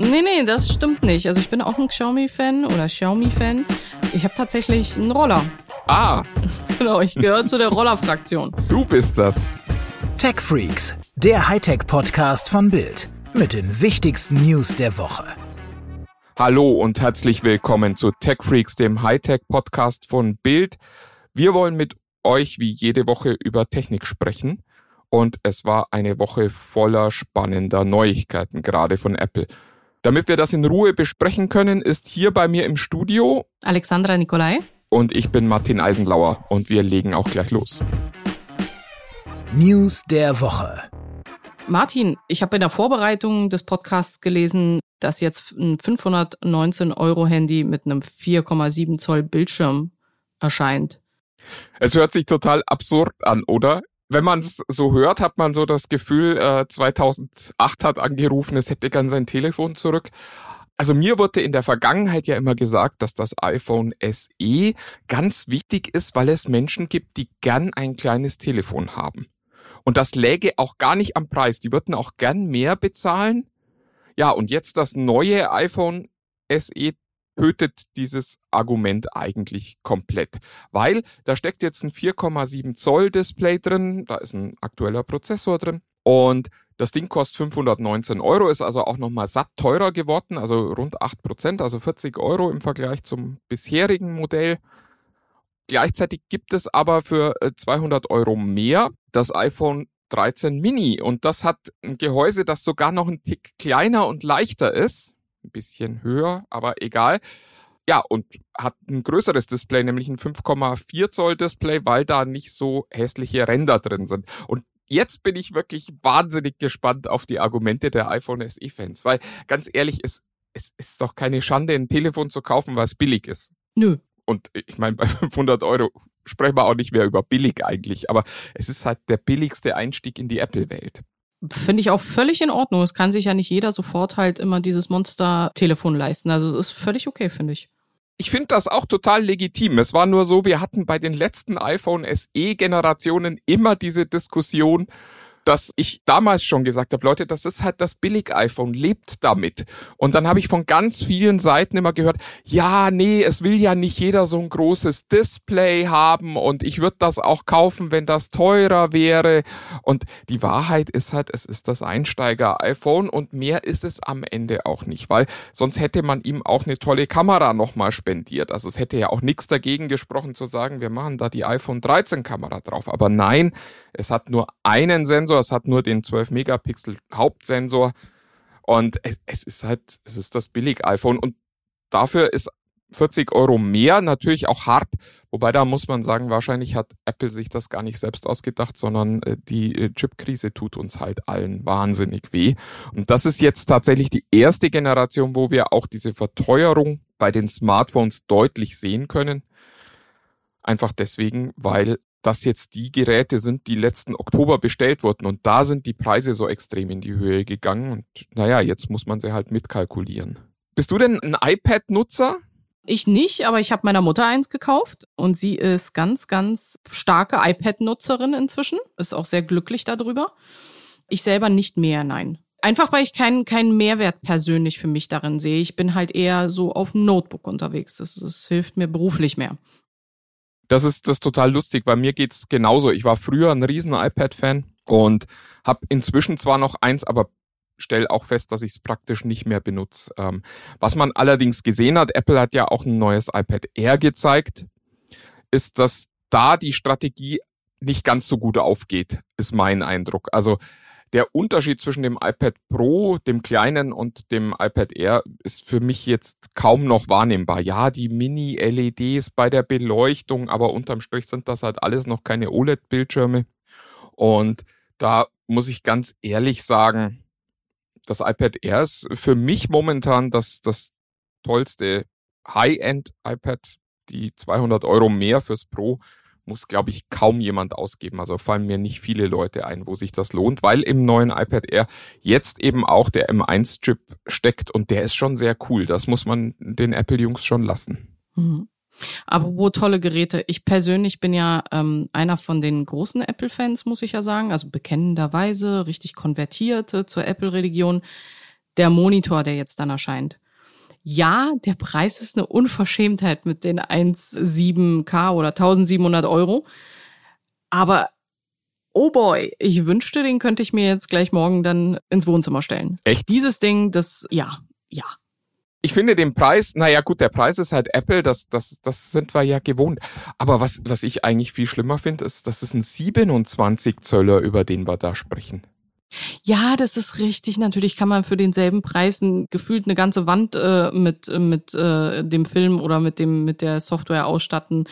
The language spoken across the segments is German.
Nee, nee, das stimmt nicht. Also ich bin auch ein Xiaomi-Fan oder Xiaomi-Fan. Ich habe tatsächlich einen Roller. Ah. Genau, ich gehöre zu der Roller-Fraktion. Du bist das. Tech Freaks, der Hightech-Podcast von Bild. Mit den wichtigsten News der Woche. Hallo und herzlich willkommen zu Tech Freaks, dem Hightech-Podcast von Bild. Wir wollen mit euch wie jede Woche über Technik sprechen. Und es war eine Woche voller spannender Neuigkeiten, gerade von Apple. Damit wir das in Ruhe besprechen können, ist hier bei mir im Studio Alexandra Nikolai. Und ich bin Martin Eisenlauer und wir legen auch gleich los. News der Woche. Martin, ich habe in der Vorbereitung des Podcasts gelesen, dass jetzt ein 519 Euro Handy mit einem 4,7 Zoll Bildschirm erscheint. Es hört sich total absurd an, oder? Wenn man es so hört, hat man so das Gefühl, äh, 2008 hat angerufen, es hätte gern sein Telefon zurück. Also mir wurde in der Vergangenheit ja immer gesagt, dass das iPhone SE ganz wichtig ist, weil es Menschen gibt, die gern ein kleines Telefon haben. Und das läge auch gar nicht am Preis. Die würden auch gern mehr bezahlen. Ja, und jetzt das neue iPhone SE tötet dieses Argument eigentlich komplett, weil da steckt jetzt ein 4,7 Zoll Display drin, da ist ein aktueller Prozessor drin. Und das Ding kostet 519 Euro, ist also auch nochmal satt teurer geworden, also rund 8 Prozent, also 40 Euro im Vergleich zum bisherigen Modell. Gleichzeitig gibt es aber für 200 äh, Euro mehr das iPhone 13 Mini. Und das hat ein Gehäuse, das sogar noch ein Tick kleiner und leichter ist ein bisschen höher, aber egal. Ja, und hat ein größeres Display, nämlich ein 5,4 Zoll Display, weil da nicht so hässliche Ränder drin sind. Und jetzt bin ich wirklich wahnsinnig gespannt auf die Argumente der iPhone SE Fans, weil ganz ehrlich, es, es ist doch keine Schande, ein Telefon zu kaufen, was billig ist. Nö. Und ich meine, bei 500 Euro sprechen wir auch nicht mehr über billig eigentlich, aber es ist halt der billigste Einstieg in die Apple-Welt. Finde ich auch völlig in Ordnung. Es kann sich ja nicht jeder sofort halt immer dieses Monster-Telefon leisten. Also es ist völlig okay, finde ich. Ich finde das auch total legitim. Es war nur so, wir hatten bei den letzten iPhone SE-Generationen immer diese Diskussion, dass ich damals schon gesagt habe, Leute, das ist halt das Billig-iPhone, lebt damit. Und dann habe ich von ganz vielen Seiten immer gehört, ja, nee, es will ja nicht jeder so ein großes Display haben und ich würde das auch kaufen, wenn das teurer wäre. Und die Wahrheit ist halt, es ist das Einsteiger-iPhone und mehr ist es am Ende auch nicht, weil sonst hätte man ihm auch eine tolle Kamera nochmal spendiert. Also es hätte ja auch nichts dagegen gesprochen zu sagen, wir machen da die iPhone 13 Kamera drauf. Aber nein, es hat nur einen Sensor, es hat nur den 12 Megapixel Hauptsensor und es, es ist halt, es ist das Billig-iPhone und dafür ist 40 Euro mehr natürlich auch hart, wobei da muss man sagen, wahrscheinlich hat Apple sich das gar nicht selbst ausgedacht, sondern äh, die äh, Chip-Krise tut uns halt allen wahnsinnig weh. Und das ist jetzt tatsächlich die erste Generation, wo wir auch diese Verteuerung bei den Smartphones deutlich sehen können. Einfach deswegen, weil dass jetzt die Geräte sind, die letzten Oktober bestellt wurden und da sind die Preise so extrem in die Höhe gegangen und naja, jetzt muss man sie halt mitkalkulieren. Bist du denn ein iPad-Nutzer? Ich nicht, aber ich habe meiner Mutter eins gekauft und sie ist ganz, ganz starke iPad-Nutzerin inzwischen, ist auch sehr glücklich darüber. Ich selber nicht mehr, nein. Einfach weil ich keinen keinen Mehrwert persönlich für mich darin sehe. Ich bin halt eher so auf dem Notebook unterwegs. Das, das hilft mir beruflich mehr. Das ist das ist total lustig, weil mir geht's genauso. Ich war früher ein riesen iPad-Fan und habe inzwischen zwar noch eins, aber stell auch fest, dass ich es praktisch nicht mehr benutze. Ähm, was man allerdings gesehen hat, Apple hat ja auch ein neues iPad Air gezeigt, ist, dass da die Strategie nicht ganz so gut aufgeht, ist mein Eindruck. Also der Unterschied zwischen dem iPad Pro, dem kleinen und dem iPad Air ist für mich jetzt kaum noch wahrnehmbar. Ja, die Mini-LEDs bei der Beleuchtung, aber unterm Strich sind das halt alles noch keine OLED-Bildschirme. Und da muss ich ganz ehrlich sagen, das iPad Air ist für mich momentan das, das tollste High-End-iPad. Die 200 Euro mehr fürs Pro muss, glaube ich, kaum jemand ausgeben. Also fallen mir nicht viele Leute ein, wo sich das lohnt, weil im neuen iPad Air jetzt eben auch der M1-Chip steckt und der ist schon sehr cool. Das muss man den Apple-Jungs schon lassen. Mhm. Apropos tolle Geräte. Ich persönlich bin ja ähm, einer von den großen Apple-Fans, muss ich ja sagen. Also bekennenderweise, richtig konvertiert zur Apple-Religion. der Monitor, der jetzt dann erscheint. Ja, der Preis ist eine Unverschämtheit mit den 1,7K oder 1700 Euro. Aber oh boy, ich wünschte, den könnte ich mir jetzt gleich morgen dann ins Wohnzimmer stellen. Echt? Dieses Ding, das, ja, ja. Ich finde den Preis, naja gut, der Preis ist halt Apple, das, das, das sind wir ja gewohnt. Aber was, was ich eigentlich viel schlimmer finde, ist, das ist ein 27 Zöller, über den wir da sprechen. Ja, das ist richtig. Natürlich kann man für denselben Preis gefühlt eine ganze Wand äh, mit mit äh, dem Film oder mit dem mit der Software ausstatten,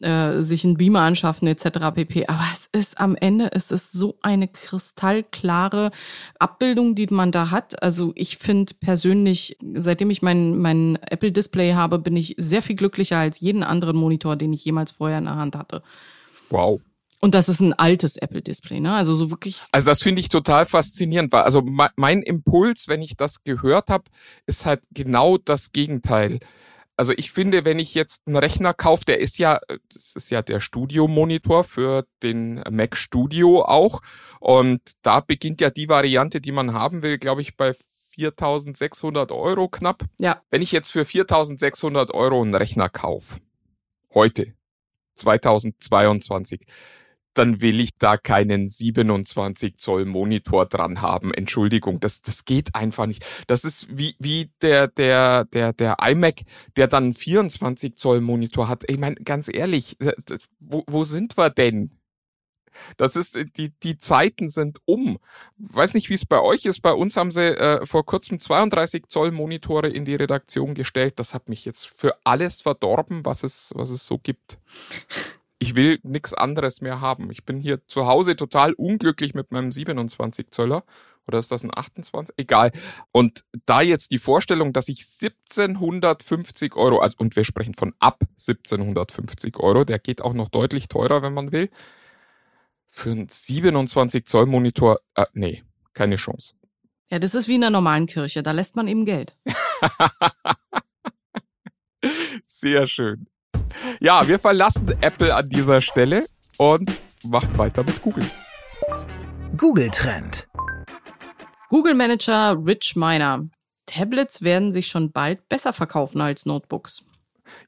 äh, sich einen Beamer anschaffen etc. pp. Aber es ist am Ende es ist so eine kristallklare Abbildung, die man da hat. Also ich finde persönlich, seitdem ich mein mein Apple Display habe, bin ich sehr viel glücklicher als jeden anderen Monitor, den ich jemals vorher in der Hand hatte. Wow. Und das ist ein altes Apple-Display, ne? Also so wirklich. Also das finde ich total faszinierend, weil also mein Impuls, wenn ich das gehört habe, ist halt genau das Gegenteil. Also ich finde, wenn ich jetzt einen Rechner kaufe, der ist ja, das ist ja der Studio-Monitor für den Mac Studio auch. Und da beginnt ja die Variante, die man haben will, glaube ich, bei 4.600 Euro knapp. Ja. Wenn ich jetzt für 4.600 Euro einen Rechner kaufe, heute, 2022, dann will ich da keinen 27 Zoll Monitor dran haben. Entschuldigung, das, das geht einfach nicht. Das ist wie, wie der, der, der, der iMac, der dann 24 Zoll Monitor hat. Ich meine, ganz ehrlich, wo, wo sind wir denn? Das ist, die, die Zeiten sind um. Weiß nicht, wie es bei euch ist. Bei uns haben sie äh, vor kurzem 32 Zoll Monitore in die Redaktion gestellt. Das hat mich jetzt für alles verdorben, was es, was es so gibt ich will nichts anderes mehr haben. Ich bin hier zu Hause total unglücklich mit meinem 27 Zöller. Oder ist das ein 28? Egal. Und da jetzt die Vorstellung, dass ich 1750 Euro, also, und wir sprechen von ab 1750 Euro, der geht auch noch deutlich teurer, wenn man will, für einen 27 Zoll Monitor, äh, nee, keine Chance. Ja, das ist wie in der normalen Kirche, da lässt man eben Geld. Sehr schön. Ja, wir verlassen Apple an dieser Stelle und machen weiter mit Google. Google Trend. Google Manager Rich Miner. Tablets werden sich schon bald besser verkaufen als Notebooks.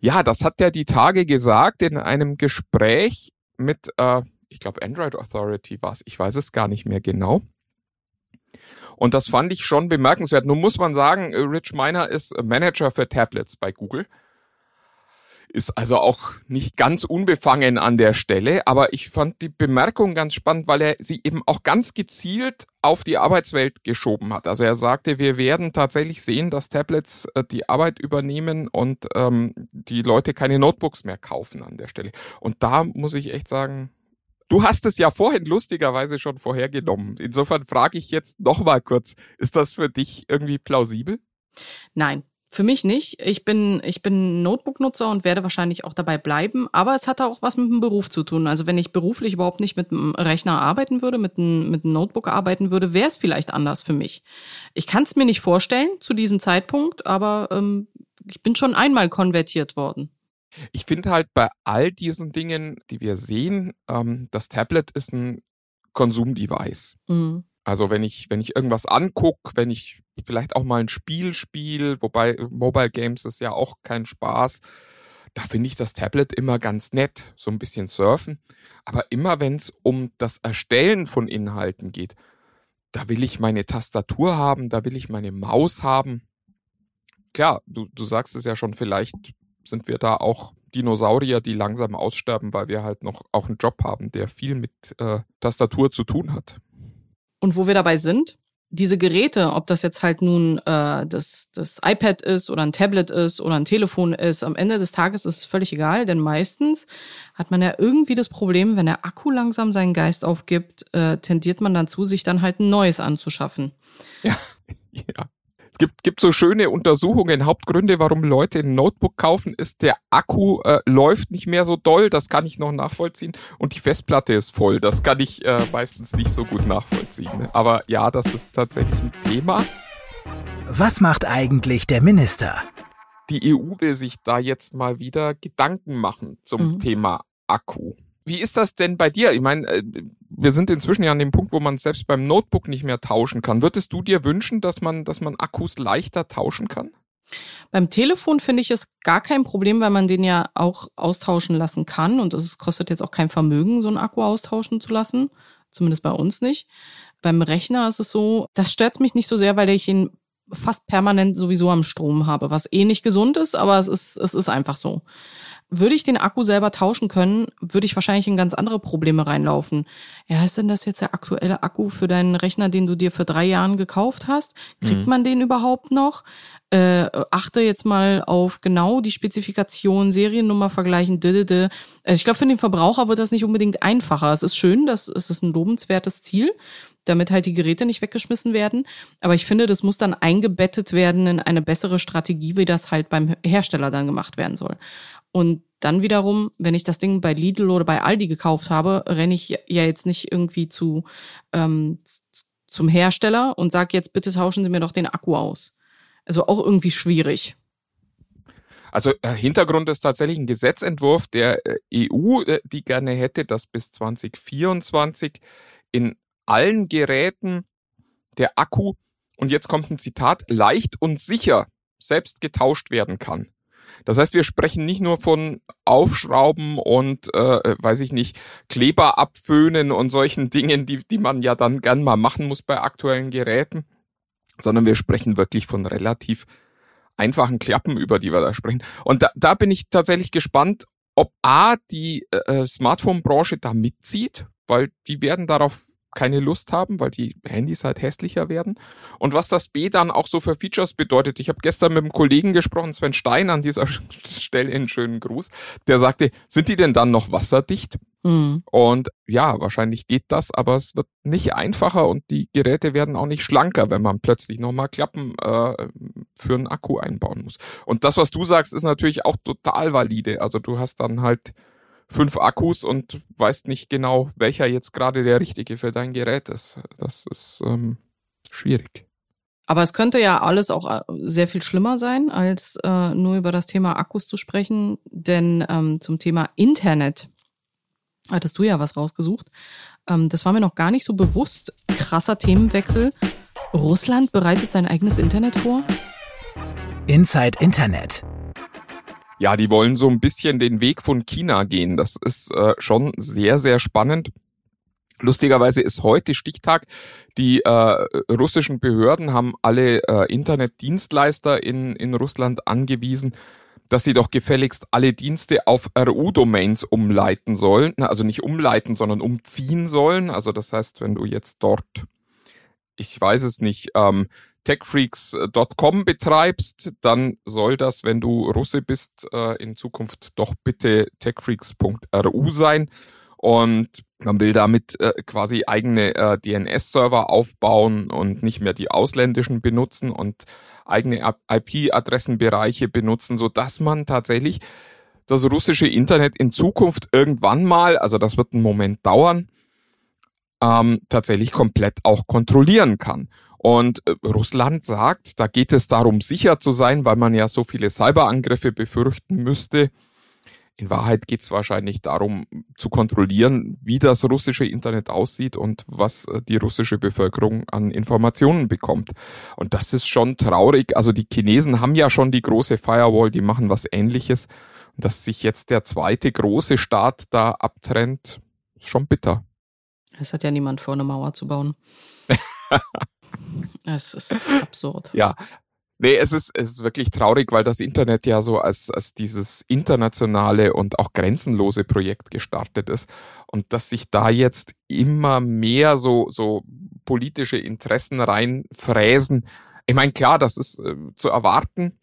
Ja, das hat er die Tage gesagt in einem Gespräch mit, äh, ich glaube, Android Authority war es. Ich weiß es gar nicht mehr genau. Und das fand ich schon bemerkenswert. Nun muss man sagen, Rich Miner ist Manager für Tablets bei Google ist also auch nicht ganz unbefangen an der Stelle, aber ich fand die Bemerkung ganz spannend, weil er sie eben auch ganz gezielt auf die Arbeitswelt geschoben hat. Also er sagte, wir werden tatsächlich sehen, dass Tablets äh, die Arbeit übernehmen und ähm, die Leute keine Notebooks mehr kaufen an der Stelle. Und da muss ich echt sagen, Du hast es ja vorhin lustigerweise schon vorhergenommen. Insofern frage ich jetzt noch mal kurz, ist das für dich irgendwie plausibel? Nein, für mich nicht. Ich bin, ich bin Notebook-Nutzer und werde wahrscheinlich auch dabei bleiben. Aber es hat auch was mit dem Beruf zu tun. Also wenn ich beruflich überhaupt nicht mit einem Rechner arbeiten würde, mit einem, mit einem Notebook arbeiten würde, wäre es vielleicht anders für mich. Ich kann es mir nicht vorstellen zu diesem Zeitpunkt, aber ähm, ich bin schon einmal konvertiert worden. Ich finde halt bei all diesen Dingen, die wir sehen, ähm, das Tablet ist ein Konsumdevice. Mhm. Also wenn ich, wenn ich irgendwas angucke, wenn ich vielleicht auch mal ein Spiel spiele, wobei Mobile Games ist ja auch kein Spaß, da finde ich das Tablet immer ganz nett, so ein bisschen surfen. Aber immer wenn es um das Erstellen von Inhalten geht, da will ich meine Tastatur haben, da will ich meine Maus haben. Klar, du, du sagst es ja schon, vielleicht sind wir da auch Dinosaurier, die langsam aussterben, weil wir halt noch auch einen Job haben, der viel mit äh, Tastatur zu tun hat. Und wo wir dabei sind, diese Geräte, ob das jetzt halt nun äh, das, das iPad ist oder ein Tablet ist oder ein Telefon ist, am Ende des Tages ist es völlig egal, denn meistens hat man ja irgendwie das Problem, wenn der Akku langsam seinen Geist aufgibt, äh, tendiert man dazu, sich dann halt ein neues anzuschaffen. Ja, ja gibt, gibt so schöne Untersuchungen. Hauptgründe, warum Leute ein Notebook kaufen, ist, der Akku äh, läuft nicht mehr so doll. Das kann ich noch nachvollziehen. Und die Festplatte ist voll. Das kann ich äh, meistens nicht so gut nachvollziehen. Aber ja, das ist tatsächlich ein Thema. Was macht eigentlich der Minister? Die EU will sich da jetzt mal wieder Gedanken machen zum mhm. Thema Akku. Wie ist das denn bei dir? Ich meine, äh, wir sind inzwischen ja an dem Punkt, wo man selbst beim Notebook nicht mehr tauschen kann. Würdest du dir wünschen, dass man, dass man Akkus leichter tauschen kann? Beim Telefon finde ich es gar kein Problem, weil man den ja auch austauschen lassen kann und es kostet jetzt auch kein Vermögen, so einen Akku austauschen zu lassen. Zumindest bei uns nicht. Beim Rechner ist es so, das stört mich nicht so sehr, weil ich ihn fast permanent sowieso am Strom habe, was eh nicht gesund ist, aber es ist, es ist einfach so. Würde ich den Akku selber tauschen können, würde ich wahrscheinlich in ganz andere Probleme reinlaufen. Ja, ist denn das jetzt der aktuelle Akku für deinen Rechner, den du dir für drei Jahren gekauft hast? Kriegt mhm. man den überhaupt noch? Äh, achte jetzt mal auf genau die Spezifikation, Seriennummer vergleichen, didede. Also ich glaube, für den Verbraucher wird das nicht unbedingt einfacher. Es ist schön, das es ist ein lobenswertes Ziel, damit halt die Geräte nicht weggeschmissen werden. Aber ich finde, das muss dann eingebettet werden in eine bessere Strategie, wie das halt beim Hersteller dann gemacht werden soll. Und dann wiederum, wenn ich das Ding bei Lidl oder bei Aldi gekauft habe, renne ich ja jetzt nicht irgendwie zu ähm, zum Hersteller und sage jetzt bitte tauschen Sie mir doch den Akku aus. Also auch irgendwie schwierig. Also äh, Hintergrund ist tatsächlich ein Gesetzentwurf der äh, EU, äh, die gerne hätte, dass bis 2024 in allen Geräten der Akku, und jetzt kommt ein Zitat, leicht und sicher selbst getauscht werden kann. Das heißt, wir sprechen nicht nur von Aufschrauben und, äh, weiß ich nicht, Kleber abföhnen und solchen Dingen, die, die man ja dann gern mal machen muss bei aktuellen Geräten, sondern wir sprechen wirklich von relativ einfachen Klappen, über die wir da sprechen. Und da, da bin ich tatsächlich gespannt, ob A, die äh, Smartphone-Branche da mitzieht, weil die werden darauf keine Lust haben, weil die Handys halt hässlicher werden. Und was das B dann auch so für Features bedeutet. Ich habe gestern mit einem Kollegen gesprochen, Sven Stein, an dieser Stelle einen schönen Gruß, der sagte, sind die denn dann noch wasserdicht? Mhm. Und ja, wahrscheinlich geht das, aber es wird nicht einfacher und die Geräte werden auch nicht schlanker, wenn man plötzlich nochmal Klappen äh, für einen Akku einbauen muss. Und das, was du sagst, ist natürlich auch total valide. Also du hast dann halt fünf Akkus und weißt nicht genau, welcher jetzt gerade der richtige für dein Gerät ist. Das ist ähm, schwierig. Aber es könnte ja alles auch äh, sehr viel schlimmer sein, als äh, nur über das Thema Akkus zu sprechen. Denn ähm, zum Thema Internet hattest du ja was rausgesucht. Ähm, das war mir noch gar nicht so bewusst. Krasser Themenwechsel. Russland bereitet sein eigenes Internet vor. Inside Internet ja, die wollen so ein bisschen den Weg von China gehen. Das ist äh, schon sehr, sehr spannend. Lustigerweise ist heute Stichtag. Die äh, russischen Behörden haben alle äh, Internetdienstleister in, in Russland angewiesen, dass sie doch gefälligst alle Dienste auf RU-Domains umleiten sollen. Also nicht umleiten, sondern umziehen sollen. Also das heißt, wenn du jetzt dort, ich weiß es nicht, ähm, techfreaks.com betreibst, dann soll das, wenn du Russe bist, äh, in Zukunft doch bitte techfreaks.ru sein. Und man will damit äh, quasi eigene äh, DNS-Server aufbauen und nicht mehr die ausländischen benutzen und eigene IP-Adressenbereiche benutzen, so dass man tatsächlich das russische Internet in Zukunft irgendwann mal, also das wird einen Moment dauern, ähm, tatsächlich komplett auch kontrollieren kann. Und äh, Russland sagt, da geht es darum, sicher zu sein, weil man ja so viele Cyberangriffe befürchten müsste. In Wahrheit geht es wahrscheinlich darum, zu kontrollieren, wie das russische Internet aussieht und was äh, die russische Bevölkerung an Informationen bekommt. Und das ist schon traurig. Also die Chinesen haben ja schon die große Firewall, die machen was ähnliches. Und dass sich jetzt der zweite große Staat da abtrennt, ist schon bitter. Es hat ja niemand vor, eine Mauer zu bauen. Es ist absurd. Ja. Nee, es ist, es ist wirklich traurig, weil das Internet ja so als, als dieses internationale und auch grenzenlose Projekt gestartet ist. Und dass sich da jetzt immer mehr so, so politische Interessen reinfräsen. Ich meine, klar, das ist äh, zu erwarten.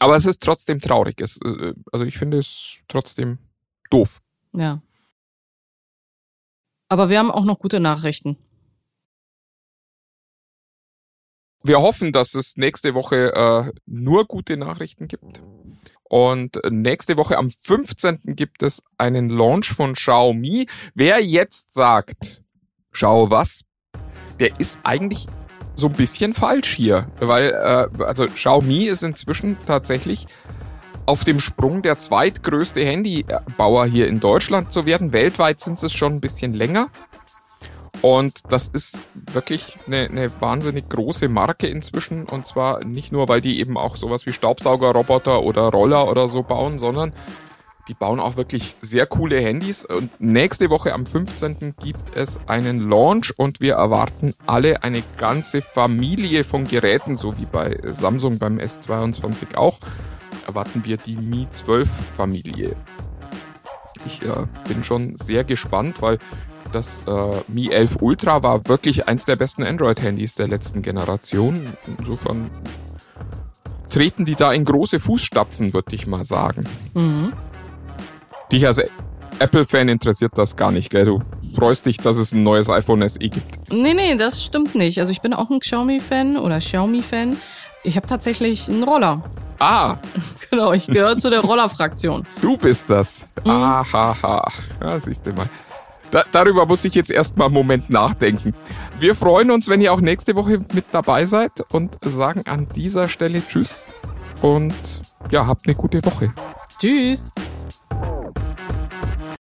Aber es ist trotzdem traurig. Es, äh, also ich finde es trotzdem doof. Ja. Aber wir haben auch noch gute Nachrichten. Wir hoffen, dass es nächste Woche äh, nur gute Nachrichten gibt. Und nächste Woche am 15. gibt es einen Launch von Xiaomi. Wer jetzt sagt, schau was, der ist eigentlich so ein bisschen falsch hier, weil äh, also Xiaomi ist inzwischen tatsächlich auf dem Sprung, der zweitgrößte Handybauer hier in Deutschland zu werden. Weltweit sind es schon ein bisschen länger. Und das ist wirklich eine, eine wahnsinnig große Marke inzwischen. Und zwar nicht nur, weil die eben auch sowas wie Staubsaugerroboter oder Roller oder so bauen, sondern die bauen auch wirklich sehr coole Handys. Und nächste Woche am 15. gibt es einen Launch und wir erwarten alle eine ganze Familie von Geräten, so wie bei Samsung beim S22 auch. Erwarten wir die Mi 12 Familie. Ich äh, bin schon sehr gespannt, weil das äh, Mi 11 Ultra war wirklich eins der besten Android-Handys der letzten Generation. Insofern treten die da in große Fußstapfen, würde ich mal sagen. Mhm. Dich als Apple-Fan interessiert das gar nicht, gell? Du freust dich, dass es ein neues iPhone SE gibt. Nee, nee, das stimmt nicht. Also ich bin auch ein Xiaomi-Fan oder Xiaomi-Fan. Ich habe tatsächlich einen Roller. Ah. genau, ich gehöre zu der Roller-Fraktion. Du bist das. Mhm. Ahaha. Ja, siehst du mal. Da, darüber muss ich jetzt erstmal einen Moment nachdenken. Wir freuen uns, wenn ihr auch nächste Woche mit dabei seid und sagen an dieser Stelle Tschüss und ja, habt eine gute Woche. Tschüss.